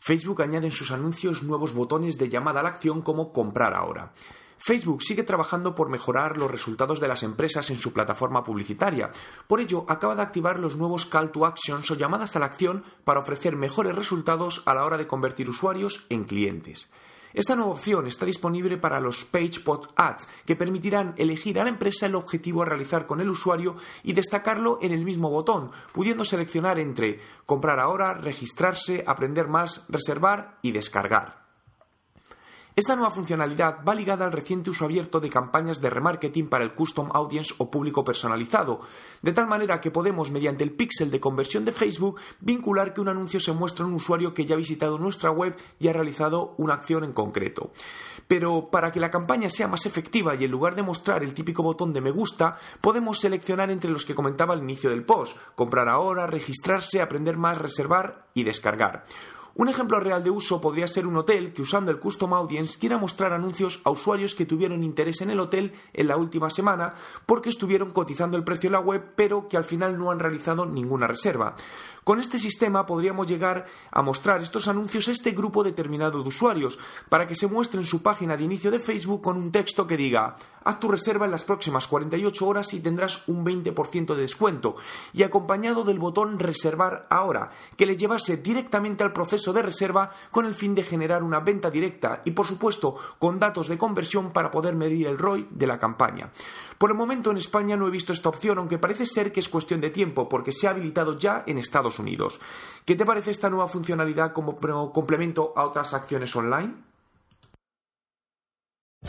Facebook añade en sus anuncios nuevos botones de llamada a la acción como comprar ahora. Facebook sigue trabajando por mejorar los resultados de las empresas en su plataforma publicitaria. Por ello, acaba de activar los nuevos Call to Actions o llamadas a la acción para ofrecer mejores resultados a la hora de convertir usuarios en clientes. Esta nueva opción está disponible para los PagePod Ads, que permitirán elegir a la empresa el objetivo a realizar con el usuario y destacarlo en el mismo botón, pudiendo seleccionar entre comprar ahora, registrarse, aprender más, reservar y descargar. Esta nueva funcionalidad va ligada al reciente uso abierto de campañas de remarketing para el custom audience o público personalizado, de tal manera que podemos, mediante el píxel de conversión de Facebook, vincular que un anuncio se muestra a un usuario que ya ha visitado nuestra web y ha realizado una acción en concreto. Pero para que la campaña sea más efectiva y en lugar de mostrar el típico botón de me gusta, podemos seleccionar entre los que comentaba al inicio del post, comprar ahora, registrarse, aprender más, reservar y descargar. Un ejemplo real de uso podría ser un hotel que usando el Custom Audience quiera mostrar anuncios a usuarios que tuvieron interés en el hotel en la última semana porque estuvieron cotizando el precio en la web pero que al final no han realizado ninguna reserva. Con este sistema podríamos llegar a mostrar estos anuncios a este grupo determinado de usuarios para que se muestre en su página de inicio de Facebook con un texto que diga haz tu reserva en las próximas 48 horas y tendrás un 20% de descuento y acompañado del botón reservar ahora que le llevase directamente al proceso de reserva con el fin de generar una venta directa y por supuesto con datos de conversión para poder medir el ROI de la campaña. Por el momento en España no he visto esta opción aunque parece ser que es cuestión de tiempo porque se ha habilitado ya en Estados Unidos. ¿Qué te parece esta nueva funcionalidad como complemento a otras acciones online?